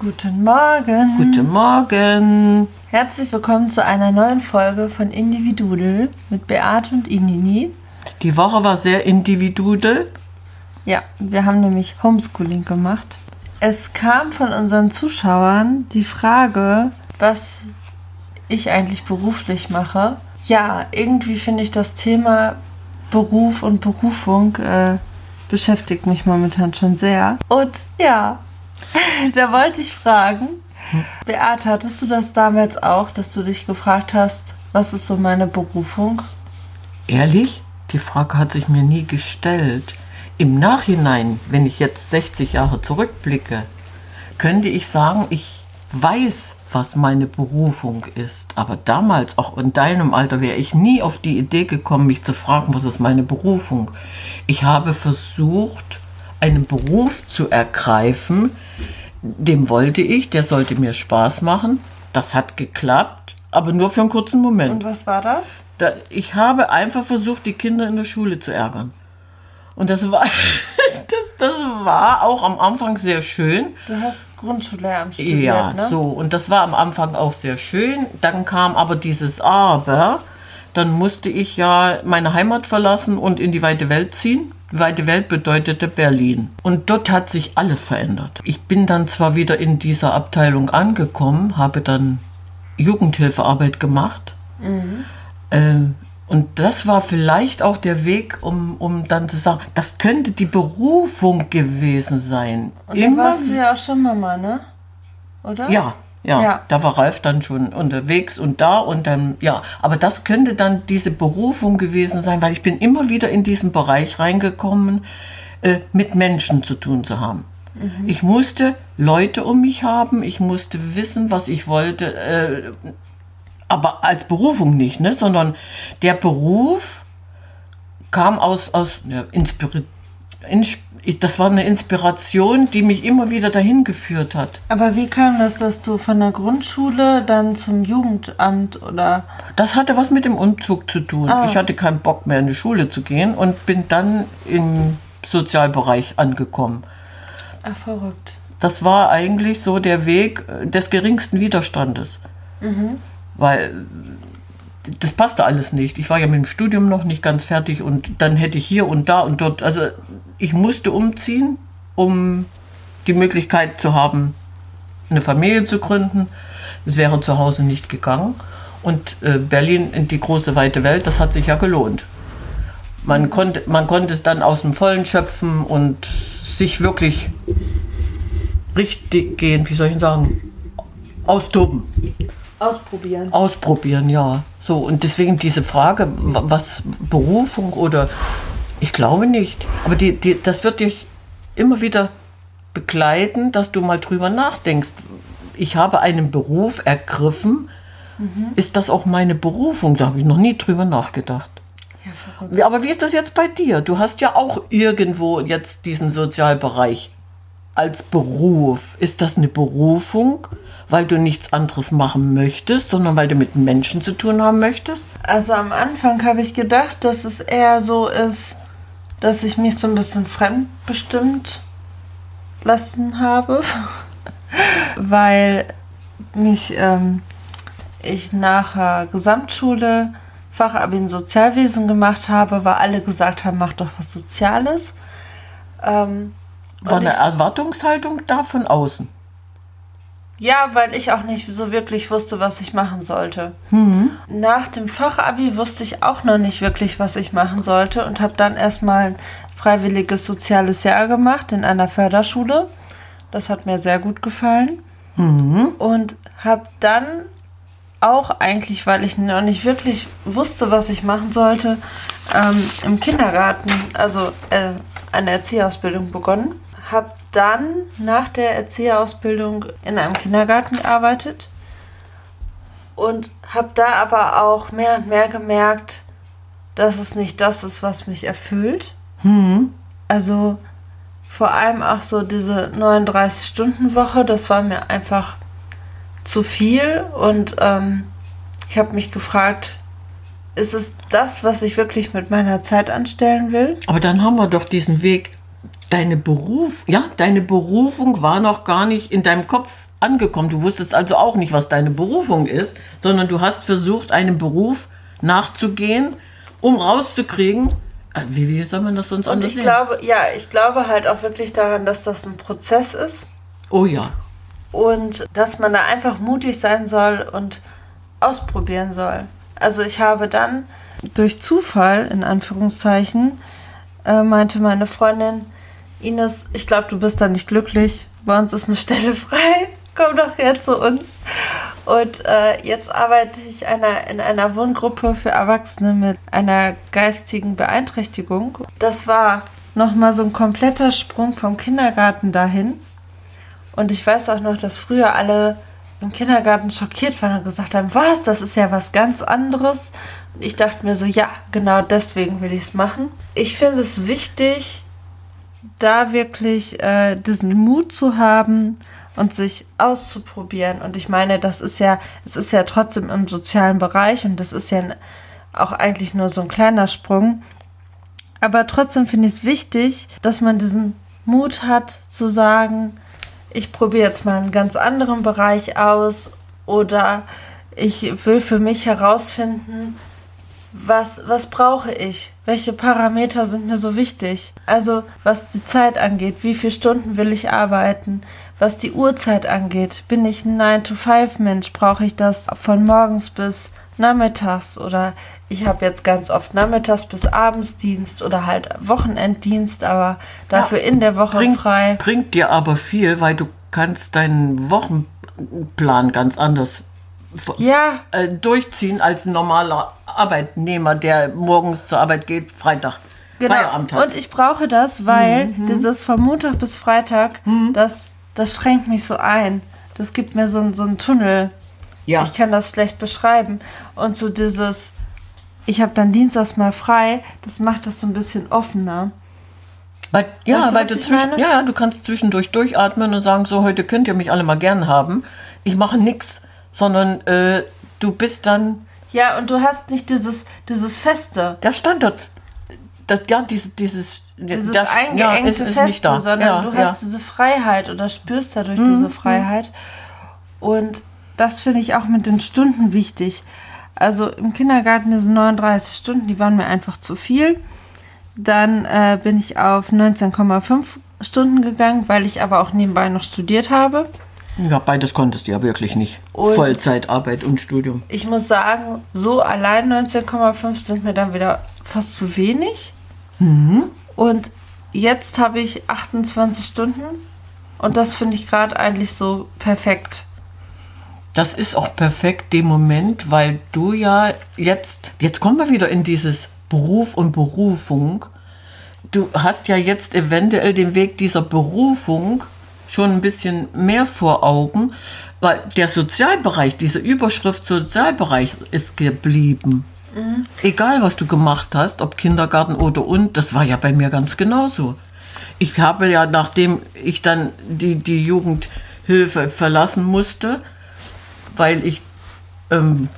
Guten Morgen. Guten Morgen. Herzlich willkommen zu einer neuen Folge von Individudel mit Beate und Inini. Die Woche war sehr individuell. Ja, wir haben nämlich Homeschooling gemacht. Es kam von unseren Zuschauern die Frage, was ich eigentlich beruflich mache. Ja, irgendwie finde ich das Thema Beruf und Berufung äh, beschäftigt mich momentan schon sehr. Und ja, da wollte ich fragen, Beate, hattest du das damals auch, dass du dich gefragt hast, was ist so meine Berufung? Ehrlich? Die Frage hat sich mir nie gestellt. Im Nachhinein, wenn ich jetzt 60 Jahre zurückblicke, könnte ich sagen, ich weiß, was meine Berufung ist. Aber damals, auch in deinem Alter, wäre ich nie auf die Idee gekommen, mich zu fragen, was ist meine Berufung. Ich habe versucht, einen Beruf zu ergreifen, dem wollte ich, der sollte mir Spaß machen. Das hat geklappt, aber nur für einen kurzen Moment. Und was war das? Da, ich habe einfach versucht, die Kinder in der Schule zu ärgern. Und das war, das, das war auch am Anfang sehr schön. Du hast Grundschullehramt studiert, Ja, ne? so. Und das war am Anfang auch sehr schön. Dann kam aber dieses Aber. Dann musste ich ja meine Heimat verlassen und in die weite Welt ziehen. Weite Welt bedeutete Berlin. Und dort hat sich alles verändert. Ich bin dann zwar wieder in dieser Abteilung angekommen, habe dann Jugendhilfearbeit gemacht. Ähm, und das war vielleicht auch der Weg, um, um dann zu sagen, das könnte die Berufung gewesen sein. Und dann warst du ja auch schon Mama, ne? Oder? ja, ja, Ja. da war Ralf dann schon unterwegs und da und dann, ja, aber das könnte dann diese Berufung gewesen sein, weil ich bin immer wieder in diesen Bereich reingekommen, äh, mit Menschen zu tun zu haben. Ich musste Leute um mich haben, ich musste wissen, was ich wollte, äh, aber als Berufung nicht, ne, sondern der Beruf kam aus, aus ja, Inspiri Ins das war eine Inspiration, die mich immer wieder dahin geführt hat. Aber wie kam das, dass du von der Grundschule dann zum Jugendamt oder Das hatte was mit dem Umzug zu tun. Ah. Ich hatte keinen Bock mehr in die Schule zu gehen und bin dann im Sozialbereich angekommen. Ach, verrückt. Das war eigentlich so der Weg äh, des geringsten Widerstandes. Weil äh, das passte alles nicht. Ich war ja mit dem Studium noch nicht ganz fertig und dann hätte ich hier und da und dort, also ich musste umziehen, um die Möglichkeit zu haben, eine Familie zu gründen. Das wäre zu Hause nicht gegangen. Und äh, Berlin in die große weite Welt, das hat sich ja gelohnt. Man konnte, man konnte es dann aus dem Vollen schöpfen und sich wirklich richtig gehen, wie soll ich sagen, austoben, Ausprobieren. ausprobieren, ja. So, und deswegen diese Frage, wa- was Berufung oder ich glaube nicht, aber die, die, das wird dich immer wieder begleiten, dass du mal drüber nachdenkst. Ich habe einen Beruf ergriffen, ist das auch meine Berufung? Da habe ich noch nie drüber nachgedacht. Ja, Aber wie ist das jetzt bei dir? Du hast ja auch irgendwo jetzt diesen Sozialbereich als Beruf. Ist das eine Berufung, weil du nichts anderes machen möchtest, sondern weil du mit Menschen zu tun haben möchtest? Also am Anfang habe ich gedacht, dass es eher so ist, dass ich mich so ein bisschen fremdbestimmt lassen habe, weil mich ähm, ich nach Gesamtschule Fachabi in Sozialwesen gemacht habe, weil alle gesagt haben, mach doch was Soziales. Ähm, War eine Erwartungshaltung da von außen? ja, weil ich auch nicht so wirklich wusste, was ich machen sollte. Nach dem Fachabi wusste ich auch noch nicht wirklich, was ich machen sollte und habe dann erstmal ein freiwilliges soziales Jahr gemacht in einer Förderschule. Das hat mir sehr gut gefallen. Und habe dann auch eigentlich, weil ich noch nicht wirklich wusste, was ich machen sollte, ähm, im Kindergarten, also äh, eine Erzieherausbildung begonnen. Habe dann nach der Erzieherausbildung in einem Kindergarten gearbeitet und habe da aber auch mehr und mehr gemerkt, dass es nicht das ist, was mich erfüllt. Also vor allem auch so diese 39-Stunden-Woche, das war mir einfach zu viel und ähm, ich habe mich gefragt, ist es das, was ich wirklich mit meiner Zeit anstellen will? Aber dann haben wir doch diesen Weg. Deine Beruf, ja, deine Berufung war noch gar nicht in deinem Kopf angekommen. Du wusstest also auch nicht, was deine Berufung ist, sondern du hast versucht, einem Beruf nachzugehen, um rauszukriegen, äh, wie, wie soll man das sonst Und anders ich sehen? glaube, ja, ich glaube halt auch wirklich daran, dass das ein Prozess ist oh ja. und dass man da einfach mutig sein soll und ausprobieren soll. Also ich habe dann durch Zufall, in Anführungszeichen, äh, meinte meine Freundin, Ines, ich glaube, du bist da nicht glücklich. Bei uns ist eine Stelle frei. Komm doch her zu uns. Und äh, jetzt arbeite ich einer, in einer Wohngruppe für Erwachsene mit einer geistigen Beeinträchtigung. Das war nochmal so ein kompletter Sprung vom Kindergarten dahin. Und ich weiß auch noch, dass früher alle im Kindergarten schockiert waren und gesagt haben, was, das ist ja was ganz anderes. Und ich dachte mir so, ja, genau deswegen will ich es machen. Ich finde es wichtig, da wirklich äh, diesen Mut zu haben und sich auszuprobieren. Und ich meine, das ist ja, es ist ja trotzdem im sozialen Bereich und das ist ja auch eigentlich nur so ein kleiner Sprung. Aber trotzdem finde ich es wichtig, dass man diesen Mut hat zu sagen, ich probiere jetzt mal einen ganz anderen Bereich aus oder ich will für mich herausfinden, was, was brauche ich? Welche Parameter sind mir so wichtig? Also was die Zeit angeht, wie viele Stunden will ich arbeiten? Was die Uhrzeit angeht, bin ich ein 9-to-5-Mensch? Brauche ich das von morgens bis nachmittags? Oder ich habe jetzt ganz oft nachmittags bis Abendsdienst oder halt Wochenenddienst, aber dafür in der Woche Bringt, frei. bringt dir aber viel, weil du kannst deinen Wochenplan ganz anders Ja, äh, durchziehen als ein normaler Arbeitnehmer, der morgens zur Arbeit geht, Freitag Feierabend Genau. hat. Und ich brauche das, weil dieses von Montag bis Freitag, das, das schränkt mich so ein. Das gibt mir so, so einen Tunnel. ja. Ich kann das schlecht beschreiben. Und so dieses, ich habe dann dienstags mal frei, das macht das so ein bisschen offener. Weil, ja, Weißt du, weil du zwischen, ja, ja, du kannst zwischendurch durchatmen und sagen, so heute könnt ihr mich alle mal gern haben. Ich mache nix, sondern äh, du bist dann Ja, und du hast nicht dieses, dieses Feste, der Standard. Das, ja, dieses, dieses, dieses das, eingeengte ist, ist Feste, nicht da. sondern ja, du ja. Mhm, hast diese Freiheit oder spürst dadurch diese Freiheit. Und das finde ich auch mit den Stunden wichtig. Also im Kindergarten diese 39 Stunden, die waren mir einfach zu viel. Dann äh, bin ich auf 19,5 Stunden gegangen, weil ich aber auch nebenbei noch studiert habe. Ja, beides konntest du ja wirklich nicht. Und- Vollzeitarbeit und Studium. Ich muss sagen, so allein 19,5 sind mir dann wieder fast zu wenig. Und jetzt habe ich 28 Stunden und das finde ich gerade eigentlich so perfekt. Das ist auch perfekt dem Moment, weil du ja jetzt, jetzt kommen wir wieder in dieses Beruf und Berufung. Du hast ja jetzt eventuell den Weg dieser Berufung schon ein bisschen mehr vor Augen, weil der Sozialbereich, diese Überschrift Sozialbereich ist geblieben. Egal, was du gemacht hast, ob Kindergarten oder und, das war ja bei mir ganz genauso. Ich habe ja, nachdem ich dann die, die Jugendhilfe verlassen musste, weil ich, ähm,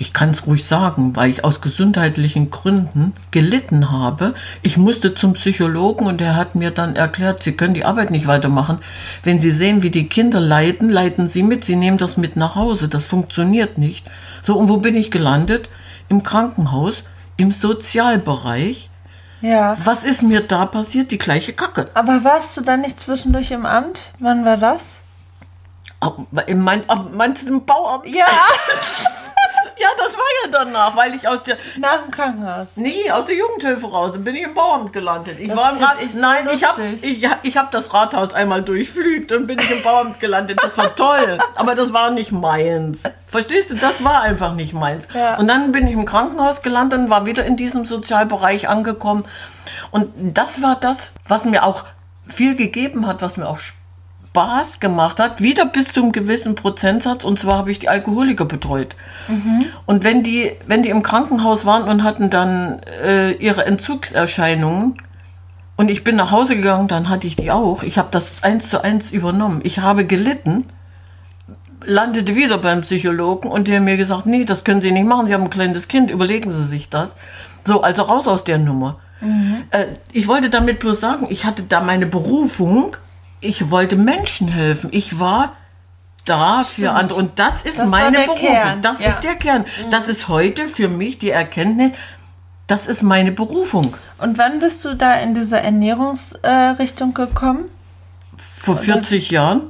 ich kann es ruhig sagen, weil ich aus gesundheitlichen Gründen gelitten habe. Ich musste zum Psychologen und er hat mir dann erklärt, Sie können die Arbeit nicht weitermachen. Wenn Sie sehen, wie die Kinder leiden, leiden Sie mit, Sie nehmen das mit nach Hause. Das funktioniert nicht. So, und wo bin ich gelandet? Im Krankenhaus, im Sozialbereich. Ja. Was ist mir da passiert? Die gleiche Kacke. Aber warst du dann nicht zwischendurch im Amt? Wann war das? Ah, mein, meinst du im Bauamt? Ja, Ja, das war ja danach, weil ich aus der, nach dem Krankenhaus. Nee, aus der Jugendhilfe raus. Dann bin ich im Bauamt gelandet. Ich Das war im Rat ich so Nein, ich habe lustig. ich, ich hab das Rathaus einmal durchflügt und bin ich im Bauamt gelandet. Das war toll. Aber das war nicht meins. Verstehst du? Das war einfach nicht meins. Ja. Und dann bin ich im Krankenhaus gelandet und war wieder in diesem Sozialbereich angekommen. Und das war das, was mir auch viel gegeben hat, was mir auch Spaß gemacht hat, wieder bis zu einem gewissen Prozentsatz. Und zwar habe ich die Alkoholiker betreut. Und wenn die, wenn die im Krankenhaus waren und hatten dann äh, ihre Entzugserscheinungen und ich bin nach Hause gegangen, dann hatte ich die auch. Ich habe das eins zu eins übernommen. Ich habe gelitten, landete wieder beim Psychologen und der hat mir gesagt, nee, das können Sie nicht machen. Sie haben ein kleines Kind, überlegen Sie sich das. So, also raus aus der Nummer. Äh, ich wollte damit bloß sagen, ich hatte da meine Berufung. Ich wollte Menschen helfen. Ich war da für Stimmt. andere. Und das ist Das meine Berufung. Kern, Das ja. ist der Kern. Das ist heute für mich die Erkenntnis, das ist meine Berufung. Und wann bist du da in diese Ernährungsrichtung gekommen? Vor 40 Jahren.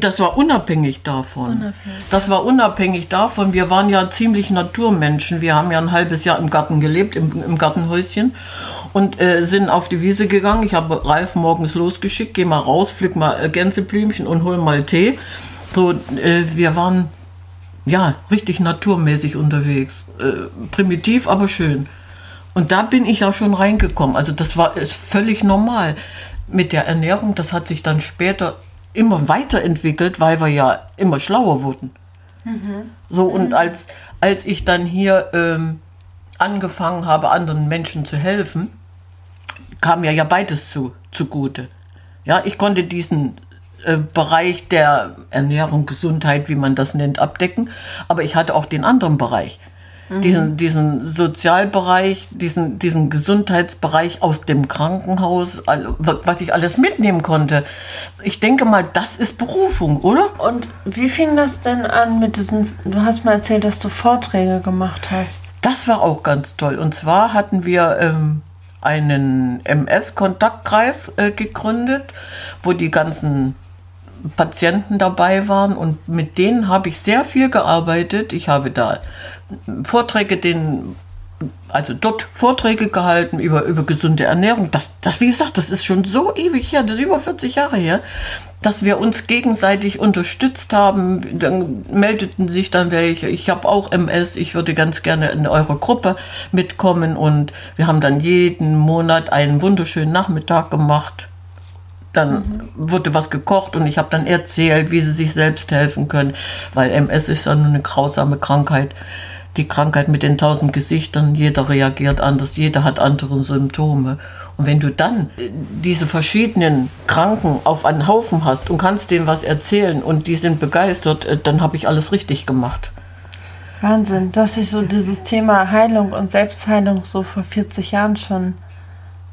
Das war unabhängig davon. Das war unabhängig davon. Wir waren ja ziemlich Naturmenschen. Wir haben ja ein halbes Jahr im Garten gelebt, im, im Gartenhäuschen. Und äh, sind auf die Wiese gegangen. Ich habe Ralf morgens losgeschickt, geh mal raus, pflück mal äh, Gänseblümchen und hol mal Tee. So, äh, wir waren ja richtig naturmäßig unterwegs. Äh, primitiv, aber schön. Und da bin ich ja schon reingekommen. Also das war ist völlig normal. Mit der Ernährung, das hat sich dann später immer weiterentwickelt, weil wir ja immer schlauer wurden. So, und als, als ich dann hier ähm, angefangen habe, anderen Menschen zu helfen, kam mir ja beides zu, zugute. Ja, ich konnte diesen äh, Bereich der Ernährung, Gesundheit, wie man das nennt, abdecken, aber ich hatte auch den anderen Bereich. Diesen, diesen Sozialbereich, diesen, diesen Gesundheitsbereich aus dem Krankenhaus, was ich alles mitnehmen konnte. Ich denke mal, das ist Berufung, oder? Und wie fing das denn an mit diesen, du hast mal erzählt, dass du Vorträge gemacht hast. Das war auch ganz toll. Und zwar hatten wir ähm, einen MS-Kontaktkreis äh, gegründet, wo die ganzen Patienten dabei waren und mit denen habe ich sehr viel gearbeitet. Ich habe da Vorträge, den, also dort Vorträge gehalten über, über gesunde Ernährung. Das, das, wie gesagt, das ist schon so ewig her, das ist über 40 Jahre her, dass wir uns gegenseitig unterstützt haben. Dann meldeten sich dann welche, ich habe auch MS, ich würde ganz gerne in eure Gruppe mitkommen und wir haben dann jeden Monat einen wunderschönen Nachmittag gemacht dann wurde was gekocht und ich habe dann erzählt, wie sie sich selbst helfen können, weil MS ist ja nur eine grausame Krankheit. Die Krankheit mit den tausend Gesichtern, jeder reagiert anders, jeder hat andere Symptome. Und wenn du dann äh, diese verschiedenen Kranken auf einen Haufen hast und kannst denen was erzählen und die sind begeistert, äh, dann habe ich alles richtig gemacht. Wahnsinn, dass ich so dieses Thema Heilung und Selbstheilung so vor 40 Jahren schon.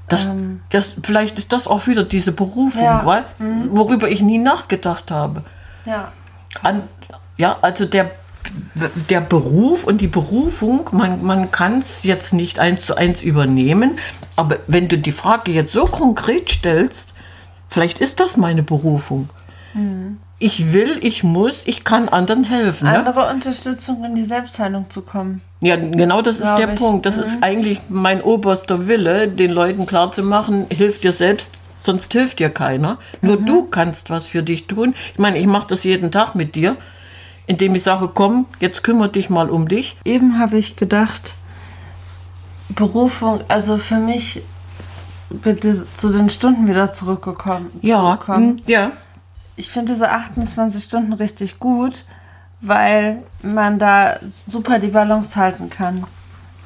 Das, das, vielleicht ist das auch wieder diese Berufung, Ja. weil, worüber ich nie nachgedacht habe. Ja. An, ja, also der, der Beruf und die Berufung, man, man kann es jetzt nicht eins zu eins übernehmen, aber wenn du die Frage jetzt so konkret stellst, vielleicht ist das meine Berufung. Ich will, ich muss, ich kann anderen helfen. Ne? Andere Unterstützung in die Selbstheilung zu kommen. Ja, genau das ist der ich. Punkt. Das ist eigentlich mein oberster Wille, den Leuten klarzumachen, hilf dir selbst, sonst hilft dir keiner. Nur du kannst was für dich tun. Ich meine, ich mache das jeden Tag mit dir, indem ich sage, komm, jetzt kümmere dich mal um dich. Eben habe ich gedacht, Berufung, also für mich bitte zu den Stunden wieder zurückgekommen. Ja, zurückkommen. hm, ja. Ich finde diese 28 Stunden richtig gut, weil man da super die Balance halten kann.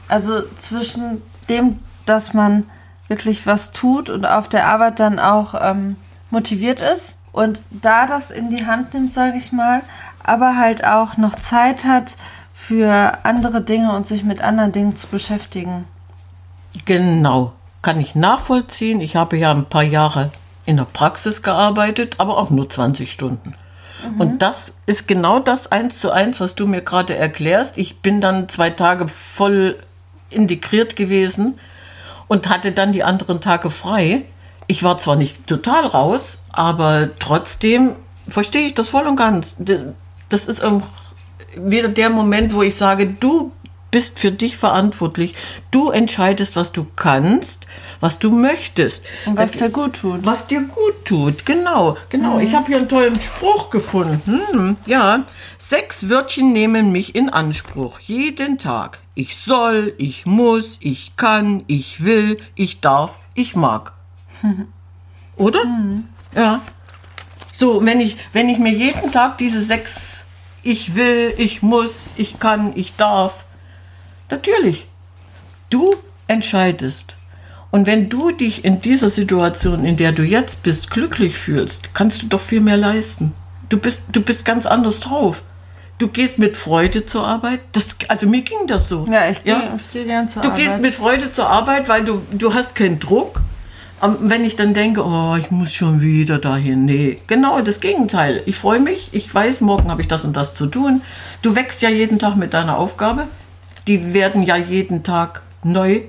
Also zwischen dem, dass man wirklich was tut und auf der Arbeit dann auch ähm, motiviert ist und da das in die Hand nimmt, sage ich mal, aber halt auch noch Zeit hat für andere Dinge und sich mit anderen Dingen zu beschäftigen. Genau, kann ich nachvollziehen. Ich habe ja ein paar Jahre in der Praxis gearbeitet, aber auch nur 20 Stunden. Und das ist genau das eins zu eins, was du mir gerade erklärst. Ich bin dann zwei Tage voll integriert gewesen und hatte dann die anderen Tage frei. Ich war zwar nicht total raus, aber trotzdem verstehe ich das voll und ganz. Das ist auch wieder der Moment, wo ich sage, du bist für dich verantwortlich. Du entscheidest, was du kannst, was du möchtest. Und was dir gut tut. Was dir gut tut, genau, genau. Ich habe hier einen tollen Spruch gefunden. Hm, ja, sechs Wörtchen nehmen mich in Anspruch, jeden Tag. Ich soll, ich muss, ich kann, ich will, ich darf, ich mag. Oder? Ja. So, wenn ich, wenn ich mir jeden Tag diese sechs ich will, ich muss, ich kann, ich darf, natürlich, du entscheidest. Und wenn du dich in dieser Situation, in der du jetzt bist, glücklich fühlst, kannst du doch viel mehr leisten. Du bist, du bist ganz anders drauf. Du gehst mit Freude zur Arbeit. Das, also mir ging das so. Ja, ich gehe ich geh gern zur Du Arbeit. gehst mit Freude zur Arbeit, weil du, du hast keinen Druck. Wenn ich dann denke, oh, ich muss schon wieder dahin. Nee, genau das Gegenteil. Ich freue mich, ich weiß, morgen habe ich das und das zu tun. Du wächst ja jeden Tag mit deiner Aufgabe. Die werden ja jeden Tag neu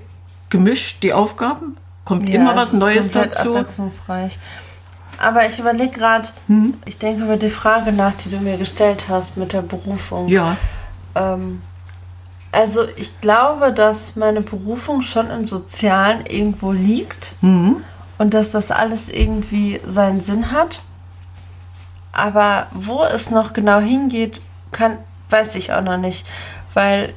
gemischt, die Aufgaben. Kommt Ja, immer was Neues dazu. abwechslungsreich. Aber ich überlege gerade, Hm? ich denke über die Frage nach, die du mir gestellt hast mit der Berufung. Ja, Ähm, also ich glaube, dass meine Berufung schon im Sozialen irgendwo liegt Mhm. und dass das alles irgendwie seinen Sinn hat. Aber wo es noch genau hingeht, kann, weiß ich auch noch nicht, weil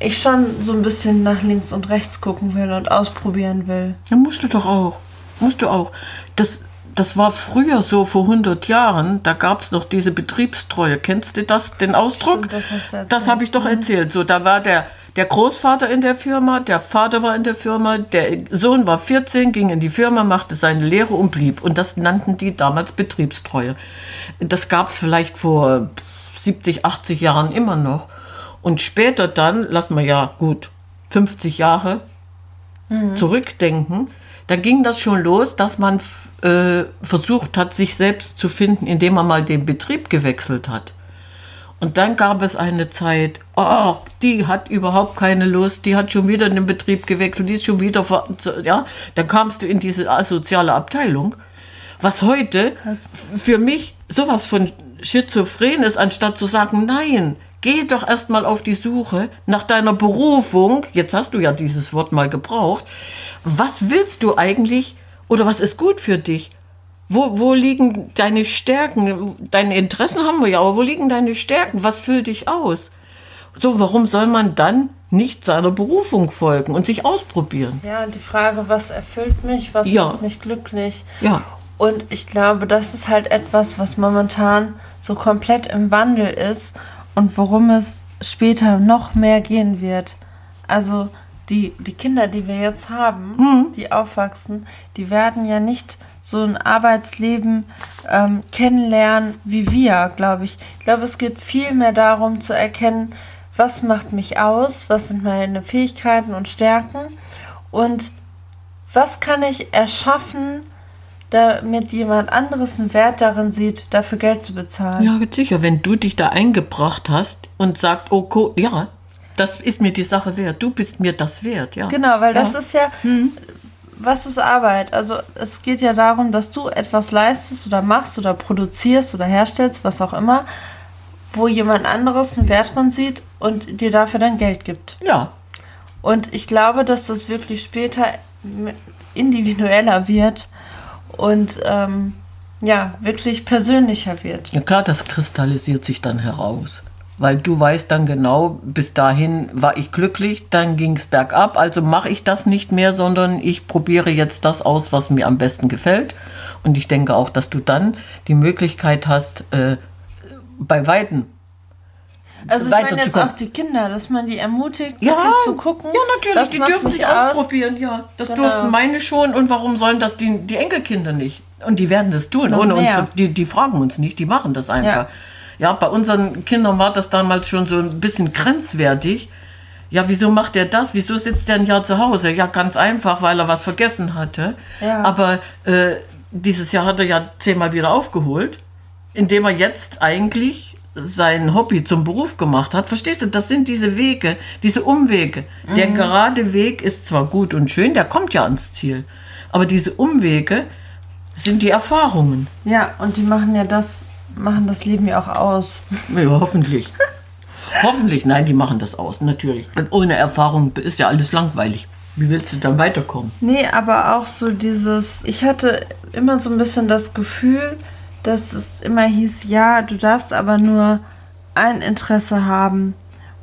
ich schon so ein bisschen nach links und rechts gucken will und ausprobieren will. Ja, musst du doch auch. Musst du auch. Das, das war früher so, vor 100 Jahren, da gab es noch diese Betriebstreue. Kennst du das, den Ausdruck? Stimmt, das. Das habe ich doch erzählt. So, da war der, der Großvater in der Firma, der Vater war in der Firma, der Sohn war 14, ging in die Firma, machte seine Lehre und blieb. Und das nannten die damals Betriebstreue. Das gab es vielleicht vor 70, 80 Jahren immer noch. Und später dann, lassen wir ja gut 50 Jahre zurückdenken, da ging das schon los, dass man äh, versucht hat, sich selbst zu finden, indem man mal den Betrieb gewechselt hat. Und dann gab es eine Zeit, oh, die hat überhaupt keine Lust, die hat schon wieder den Betrieb gewechselt, die ist schon wieder, ja, dann kamst du in diese asoziale Abteilung. Was heute für mich sowas von schizophren ist, anstatt zu sagen, nein, geh doch erstmal auf die Suche nach deiner Berufung. Jetzt hast du ja dieses Wort mal gebraucht. Was willst du eigentlich oder was ist gut für dich? Wo, wo liegen deine Stärken? Deine Interessen haben wir ja, aber wo liegen deine Stärken? Was füllt dich aus? So, warum soll man dann nicht seiner Berufung folgen und sich ausprobieren? Ja, die Frage, was erfüllt mich, was Ja. macht mich glücklich? Ja, Und ich glaube, das ist halt etwas, was momentan so komplett im Wandel ist und worum es später noch mehr gehen wird. Also die, die Kinder, die wir jetzt haben, die aufwachsen, die werden ja nicht so ein Arbeitsleben ähm, kennenlernen wie wir, glaube ich. Ich glaube, es geht viel mehr darum zu erkennen, was macht mich aus, was sind meine Fähigkeiten und Stärken und was kann ich erschaffen, damit jemand anderes einen Wert darin sieht, dafür Geld zu bezahlen. ja, sicher, wenn du dich da eingebracht hast und sagst, oh, ja, das ist mir die Sache wert, du bist mir das wert, ja. Genau, weil das Ja. ist ja, was ist Arbeit? Also es geht ja darum, dass du etwas leistest oder machst oder produzierst oder herstellst, was auch immer, wo jemand anderes einen Wert drin sieht und dir dafür dann Geld gibt. Ja, Und ich glaube, dass das wirklich später individueller wird und ähm, ja, wirklich persönlicher wird. Ja klar, das kristallisiert sich dann heraus. Weil du weißt dann genau, bis dahin war ich glücklich, dann ging es bergab, also mache ich das nicht mehr, sondern ich probiere jetzt das aus, was mir am besten gefällt. Und ich denke auch, dass du dann die Möglichkeit hast, äh, bei Weitem. Also ich meine jetzt auch die Kinder, dass man die ermutigt, Ja, zu gucken. ja, natürlich, die dürfen sich aus. ausprobieren, ja. Das Genau. durften meine schon und warum sollen das die, die Enkelkinder nicht? Und die werden das tun, Noch ohne uns, mehr. zu- die, die fragen uns nicht, die machen das einfach. Ja. Ja. bei unseren Kindern war das damals schon so ein bisschen grenzwertig. Ja, wieso macht er das? Wieso sitzt er ein Jahr zu Hause? Ja, ganz einfach, weil er was vergessen hatte. Ja. Aber äh, dieses Jahr hat er ja zehnmal wieder aufgeholt, indem er jetzt eigentlich sein Hobby zum Beruf gemacht hat. Verstehst du, das sind diese Wege, diese Umwege. Der gerade Weg ist zwar gut und schön, der kommt ja ans Ziel. Aber diese Umwege sind die Erfahrungen. Ja, und die machen ja das, machen das Leben ja auch aus. Ja, hoffentlich. hoffentlich, nein, die machen das aus, natürlich. Und ohne Erfahrung ist ja alles langweilig. Wie willst du dann weiterkommen? Nee, aber auch so dieses, ich hatte immer so ein bisschen das Gefühl, dass es immer hieß, ja, du darfst aber nur ein Interesse haben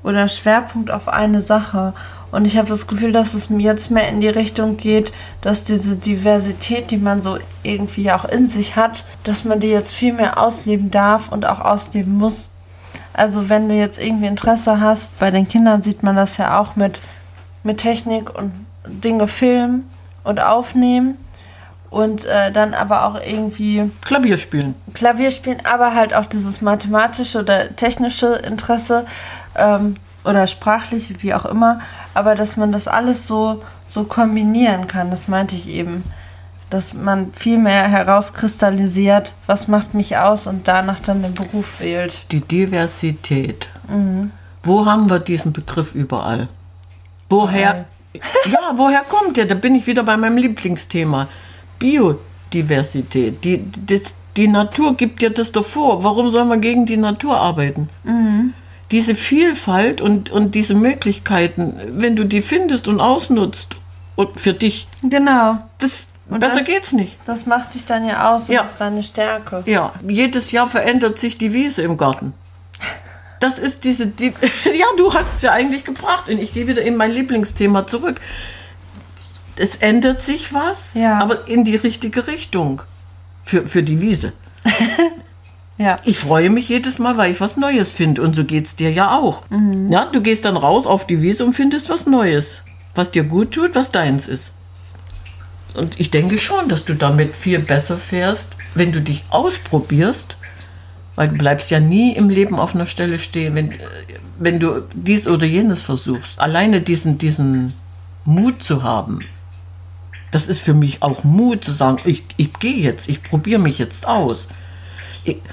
oder Schwerpunkt auf eine Sache. Und ich habe das Gefühl, dass es mir jetzt mehr in die Richtung geht, dass diese Diversität, die man so irgendwie auch in sich hat, dass man die jetzt viel mehr ausleben darf und auch ausleben muss. Also wenn du jetzt irgendwie Interesse hast, bei den Kindern sieht man das ja auch mit, mit Technik und Dinge filmen und aufnehmen und äh, dann aber auch irgendwie Klavier spielen. Klavier spielen, aber halt auch dieses mathematische oder technische Interesse, ähm, oder sprachlich, wie auch immer, aber dass man das alles so, so kombinieren kann, das meinte ich eben. Dass man viel mehr herauskristallisiert, was macht mich aus und danach dann den Beruf wählt. Die Diversität. Wo haben wir diesen Begriff überall? Woher? ja, woher kommt der? Da bin ich wieder bei meinem Lieblingsthema. Biodiversität. Die, die, die Natur gibt dir das doch vor. Warum soll man gegen die Natur arbeiten? Diese Vielfalt und, und diese Möglichkeiten, wenn du die findest und ausnutzt und für dich, Genau. das, Und besser das- geht's nicht. Das macht dich dann ja aus und Ja. ist deine Stärke. Ja, jedes Jahr verändert sich die Wiese im Garten. Das ist diese, die, ja, du hast es ja eigentlich gebracht. Und ich gehe wieder in mein Lieblingsthema zurück. Es ändert sich was, Ja. aber in die richtige Richtung. Für, für die Wiese. Ja. Ich freue mich jedes Mal, weil ich was Neues finde. Und so geht es dir ja auch. Ja, du gehst dann raus auf die Wiese und findest was Neues. Was dir gut tut, was deins ist. Und ich denke schon, dass du damit viel besser fährst, wenn du dich ausprobierst. Weil du bleibst ja nie im Leben auf einer Stelle stehen, wenn, wenn du dies oder jenes versuchst. Alleine diesen, diesen Mut zu haben, das ist für mich auch Mut zu sagen, ich, ich gehe jetzt, ich probiere mich jetzt aus.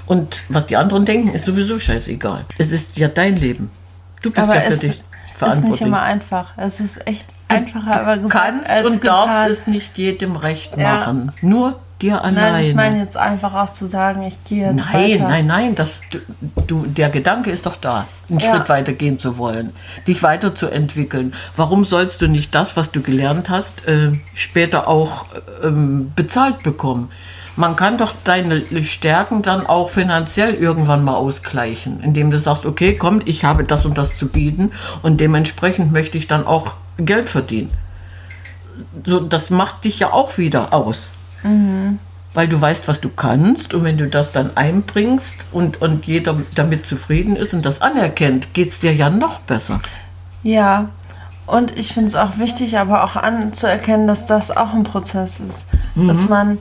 Und was die anderen denken, ist sowieso scheißegal. Es ist ja dein Leben. Du bist Aber ja für es dich ist verantwortlich. nicht immer einfach. Es ist echt einfacher, aber du gesagt kannst als und getan. darfst es nicht jedem recht Ja. machen. Nur dir alleine. Nein, ich meine jetzt einfach auch zu sagen, ich gehe jetzt Nein, weiter. nein, nein, das, du, der Gedanke ist doch da, einen Ja. Schritt weiter gehen zu wollen, dich weiterzuentwickeln. Warum sollst du nicht das, was du gelernt hast, äh, später auch ähm, bezahlt bekommen? Man kann doch deine Stärken dann auch finanziell irgendwann mal ausgleichen, indem du sagst, okay, komm, ich habe das und das zu bieten und dementsprechend möchte ich dann auch Geld verdienen. So, das macht dich ja auch wieder aus weil du weißt, was du kannst und wenn du das dann einbringst und, und jeder damit zufrieden ist und das anerkennt, geht es dir ja noch besser. Ja, und ich finde es auch wichtig, aber auch anzuerkennen, dass das auch ein Prozess ist. Mhm. Dass man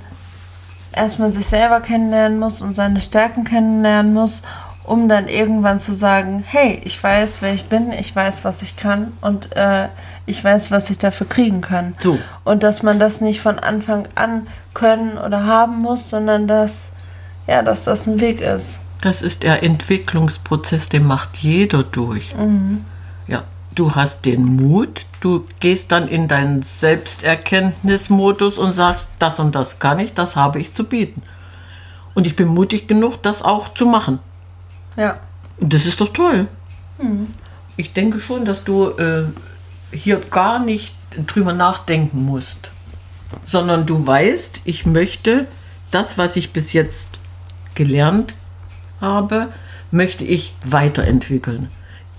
erstmal sich selber kennenlernen muss und seine Stärken kennenlernen muss, um dann irgendwann zu sagen, hey, ich weiß, wer ich bin, ich weiß, was ich kann und äh, ich weiß, was ich dafür kriegen kann. So. Und dass man das nicht von Anfang an können oder haben muss, sondern dass, ja, dass das ein Weg ist. Das ist der Entwicklungsprozess, den macht jeder durch. Ja, du hast den Mut, du gehst dann in deinen Selbsterkenntnismodus und sagst, das und das kann ich, das habe ich zu bieten. Und ich bin mutig genug, das auch zu machen. Ja. Und Das ist doch toll. Ich denke schon, dass du äh, hier gar nicht drüber nachdenken musst, sondern du weißt, ich möchte das, was ich bis jetzt gelernt habe, möchte ich weiterentwickeln.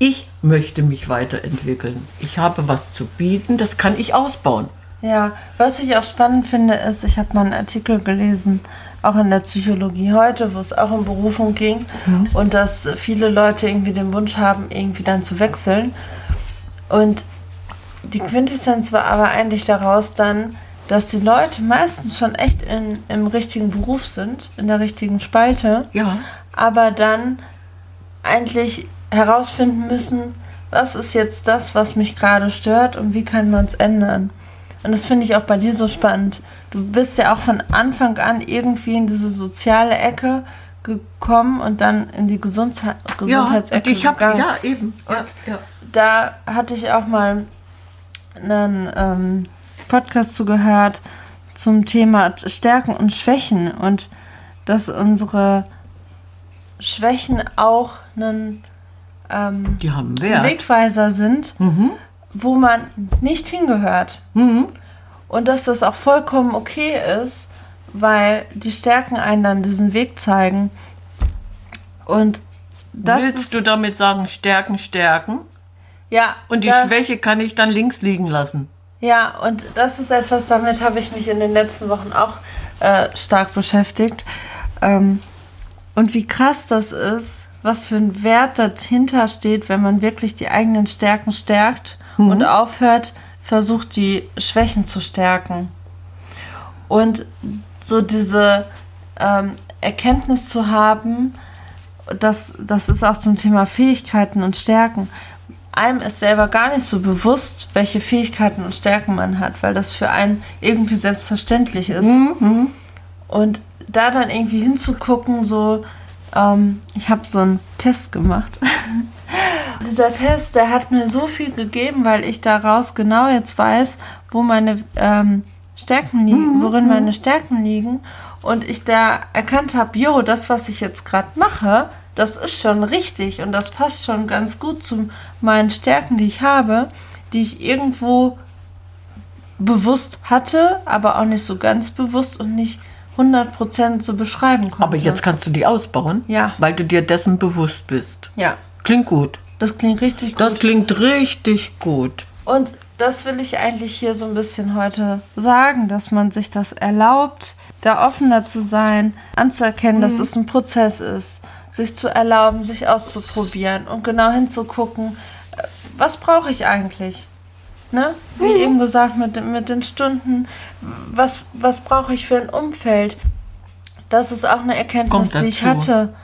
Ich möchte mich weiterentwickeln. Ich habe was zu bieten, das kann ich ausbauen. Ja, was ich auch spannend finde, ist, ich habe mal einen Artikel gelesen, auch in der Psychologie heute, wo es auch um Berufung ging und dass viele Leute irgendwie den Wunsch haben, irgendwie dann zu wechseln. Und die Quintessenz war aber eigentlich daraus dann, dass die Leute meistens schon echt in, im richtigen Beruf sind, in der richtigen Spalte, Ja. aber dann eigentlich herausfinden müssen, was ist jetzt das, was mich gerade stört und wie kann man es ändern. Und das finde ich auch bei dir so spannend. Du bist ja auch von Anfang an irgendwie in diese soziale Ecke gekommen und dann in die Gesundheit, Ja, Gesundheitsecke und ich habe gegangen. ja eben. Ja, ja. Da hatte ich auch mal einen ähm, Podcast zugehört zum Thema Stärken und Schwächen und dass unsere Schwächen auch einen ähm, Die haben Wert. Wegweiser sind, wo man nicht hingehört. Mhm. Und dass das auch vollkommen okay ist, weil die Stärken einen dann diesen Weg zeigen. Und das Willst du damit sagen, stärken, stärken? ja, Und die da- Schwäche kann ich dann links liegen lassen. Ja, und das ist etwas, damit habe ich mich in den letzten Wochen auch äh, stark beschäftigt. Ähm, und wie krass das ist, was für ein Wert dahinter steht, wenn man wirklich die eigenen Stärken stärkt und aufhört, versucht, die Schwächen zu stärken. Und so diese ähm, Erkenntnis zu haben, das, das ist auch zum Thema Fähigkeiten und Stärken, einem ist selber gar nicht so bewusst, welche Fähigkeiten und Stärken man hat, weil das für einen irgendwie selbstverständlich ist. Mhm. Und da dann irgendwie hinzugucken, so, ähm, ich habe so einen Test gemacht. Dieser Test, der hat mir so viel gegeben, weil ich daraus genau jetzt weiß, wo meine ähm, Stärken liegen, worin meine Stärken liegen. Und ich da erkannt habe, jo, das, was ich jetzt gerade mache, das ist schon richtig und das passt schon ganz gut zu meinen Stärken, die ich habe, die ich irgendwo bewusst hatte, aber auch nicht so ganz bewusst und nicht 100% so beschreiben konnte. Aber jetzt kannst du die ausbauen, Ja. weil du dir dessen bewusst bist. Ja, Klingt gut. das klingt richtig gut. Das klingt richtig gut. Und das will ich eigentlich hier so ein bisschen heute sagen, dass man sich das erlaubt, da offener zu sein, anzuerkennen, dass es ein Prozess ist, sich zu erlauben, sich auszuprobieren und genau hinzugucken, äh, was brauche ich eigentlich? Ne? Wie eben gesagt, mit, den- mit den Stunden, was, was brauche ich für ein Umfeld? Das ist auch eine Erkenntnis, die ich hatte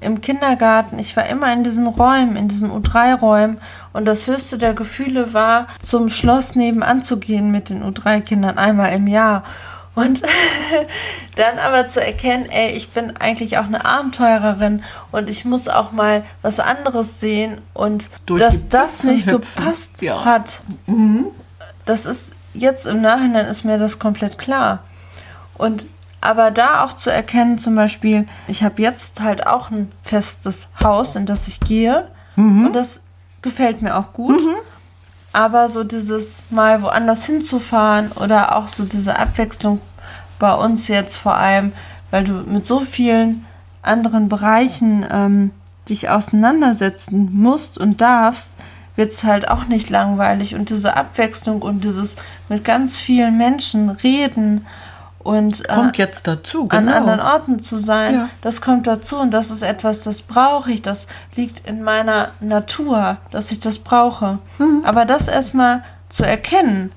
im Kindergarten. Ich war immer in diesen Räumen, in diesen U3-Räumen und das höchste der Gefühle war, zum Schloss nebenan zu gehen mit den U3-Kindern einmal im Jahr. Und dann aber zu erkennen, ey, ich bin eigentlich auch eine Abenteurerin und ich muss auch mal was anderes sehen und Durch dass das nicht hüpfen. gepasst Ja. hat. Das ist jetzt im Nachhinein ist mir das komplett klar. Und aber da auch zu erkennen, zum Beispiel, ich habe jetzt halt auch ein festes Haus, in das ich gehe. Und das gefällt mir auch gut. Aber so dieses mal woanders hinzufahren oder auch so diese Abwechslung bei uns jetzt vor allem, weil du mit so vielen anderen Bereichen ähm, dich auseinandersetzen musst und darfst, wird es halt auch nicht langweilig. Und diese Abwechslung und dieses mit ganz vielen Menschen reden und äh, Kommt jetzt dazu, an genau. anderen Orten zu sein, Ja. das kommt dazu und das ist etwas, das brauche ich, das liegt in meiner Natur, dass ich das brauche. Mhm. Aber das erstmal zu erkennen,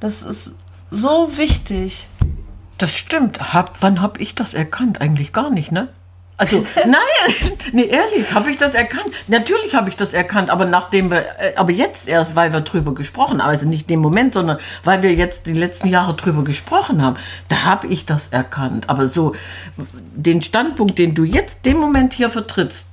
das ist so wichtig. Das stimmt. Hab, wann habe ich das erkannt? Eigentlich gar nicht, ne? Also, nein, nee, ehrlich, habe ich das erkannt? Natürlich habe ich das erkannt, aber nachdem wir, äh, aber jetzt erst, weil wir drüber gesprochen haben, also nicht den Moment, sondern weil wir jetzt die letzten Jahre drüber gesprochen haben, da habe ich das erkannt. Aber so, den Standpunkt, den du jetzt dem Moment hier vertrittst,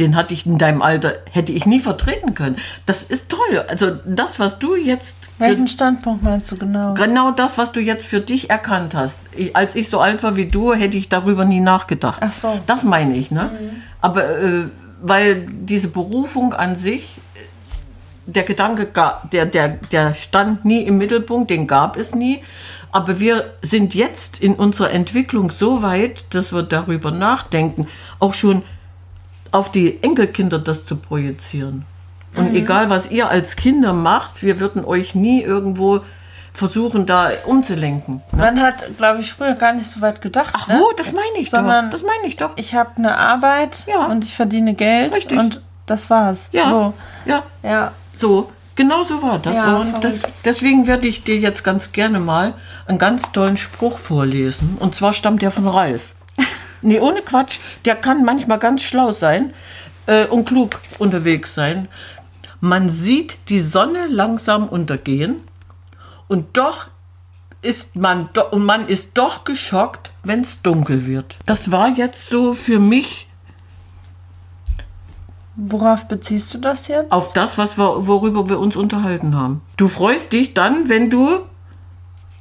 den hatte ich in deinem Alter, hätte ich nie vertreten können. Das ist toll. Also das, was du jetzt Welchen Standpunkt meinst du genau? Genau das, was du jetzt für dich erkannt hast. Ich, als ich so alt war wie du, hätte ich darüber nie nachgedacht. Ach so. Das meine ich, ne? Aber äh, weil diese Berufung an sich, der Gedanke, der, der, der stand nie im Mittelpunkt, den gab es nie. Aber wir sind jetzt in unserer Entwicklung so weit, dass wir darüber nachdenken, auch schon auf die Enkelkinder das zu projizieren. Und egal, was ihr als Kinder macht, wir würden euch nie irgendwo versuchen, da umzulenken. Ne? Man hat, glaube ich, früher gar nicht so weit gedacht. Ach ne? wo, das meine ich Sondern doch. Das meine ich doch. Ich habe eine Arbeit Ja. und ich verdiene Geld Richtig. und das war's. Ja, So, ja, ja. so. Genau so war das. Ja. Und das deswegen werde ich dir jetzt ganz gerne mal einen ganz tollen Spruch vorlesen. Und zwar stammt der von Ralf. Nee, ohne Quatsch. Der kann manchmal ganz schlau sein äh, und klug unterwegs sein. Man sieht die Sonne langsam untergehen und doch ist man do und man ist doch geschockt, wenn es dunkel wird. Das war jetzt so für mich Worauf beziehst du das jetzt? auf das, was wir, worüber wir uns unterhalten haben. Du freust dich dann, wenn du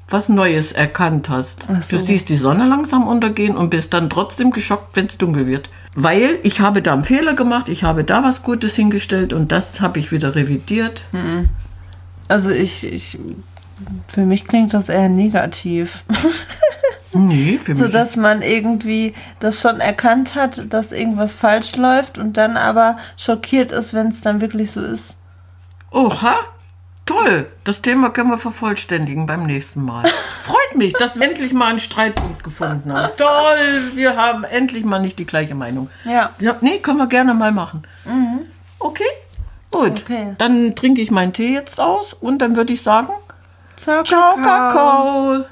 was Neues erkannt hast. So. Du siehst die Sonne langsam untergehen und bist dann trotzdem geschockt, wenn es dunkel wird. Weil ich habe da einen Fehler gemacht, ich habe da was Gutes hingestellt und das habe ich wieder revidiert. Also ich, ich, für mich klingt das eher negativ. Nee, für so mich. dass man irgendwie das schon erkannt hat, dass irgendwas falsch läuft und dann aber schockiert ist, wenn es dann wirklich so ist. Oha, toll. Das Thema können wir vervollständigen beim nächsten Mal. Freut mich, dass wir endlich mal einen Streitpunkt gefunden haben. Toll, wir haben endlich mal nicht die gleiche Meinung. Ja. Ja, nee, können wir gerne mal machen. Okay, gut. Okay. Dann trinke ich meinen Tee jetzt aus und dann würde ich sagen, Ciao, ciao, Kakao.